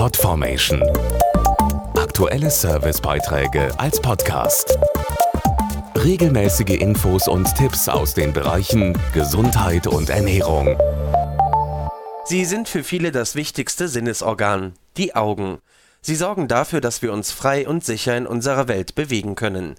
Podformation. Aktuelle Servicebeiträge als Podcast. Regelmäßige Infos und Tipps aus den Bereichen Gesundheit und Ernährung. Sie sind für viele das wichtigste Sinnesorgan, die Augen. Sie sorgen dafür, dass wir uns frei und sicher in unserer Welt bewegen können.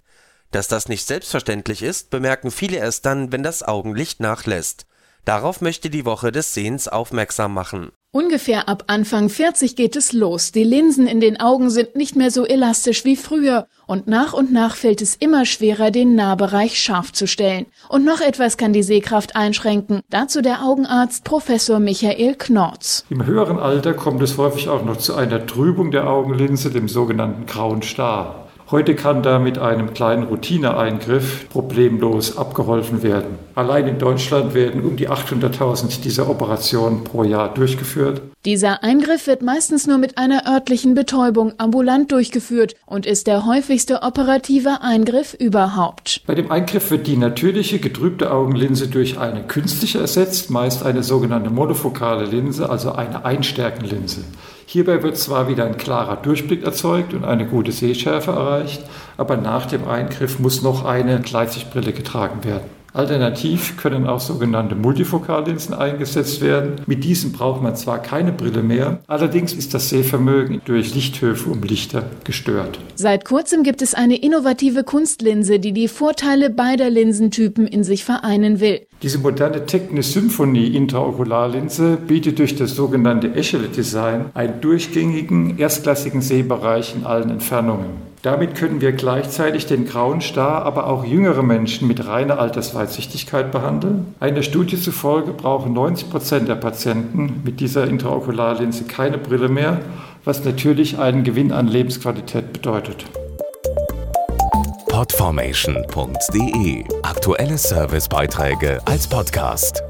Dass das nicht selbstverständlich ist, bemerken viele erst dann, wenn das Augenlicht nachlässt. Darauf möchte die Woche des Sehens aufmerksam machen. Ungefähr ab Anfang 40 geht es los. Die Linsen in den Augen sind nicht mehr so elastisch wie früher und nach und nach fällt es immer schwerer, den Nahbereich scharf zu stellen. Und noch etwas kann die Sehkraft einschränken. Dazu der Augenarzt Professor Michael Knorz. Im höheren Alter kommt es häufig auch noch zu einer Trübung der Augenlinse, dem sogenannten grauen Star. Heute kann da mit einem kleinen Routineeingriff problemlos abgeholfen werden. Allein in Deutschland werden um die 800.000 dieser Operationen pro Jahr durchgeführt. Dieser Eingriff wird meistens nur mit einer örtlichen Betäubung ambulant durchgeführt und ist der häufigste operative Eingriff überhaupt. Bei dem Eingriff wird die natürliche getrübte Augenlinse durch eine künstliche ersetzt, meist eine sogenannte monofokale Linse, also eine Einstärkenlinse. Hierbei wird zwar wieder ein klarer Durchblick erzeugt und eine gute Sehschärfe erreicht, aber nach dem Eingriff muss noch eine Gleitsichtbrille getragen werden. Alternativ können auch sogenannte Multifokallinsen eingesetzt werden. Mit diesen braucht man zwar keine Brille mehr, allerdings ist das Sehvermögen durch Lichthöfe um Lichter gestört. Seit kurzem gibt es eine innovative Kunstlinse, die die Vorteile beider Linsentypen in sich vereinen will. Diese moderne Technis Symphony Intraokularlinse bietet durch das sogenannte Echelon-Design einen durchgängigen, erstklassigen Sehbereich in allen Entfernungen. Damit können wir gleichzeitig den grauen Star, aber auch jüngere Menschen mit reiner Altersweitsichtigkeit behandeln. Einer Studie zufolge brauchen 90 Prozent der Patienten mit dieser Intraokularlinse keine Brille mehr, was natürlich einen Gewinn an Lebensqualität bedeutet. Podformation.de Aktuelle Servicebeiträge als Podcast.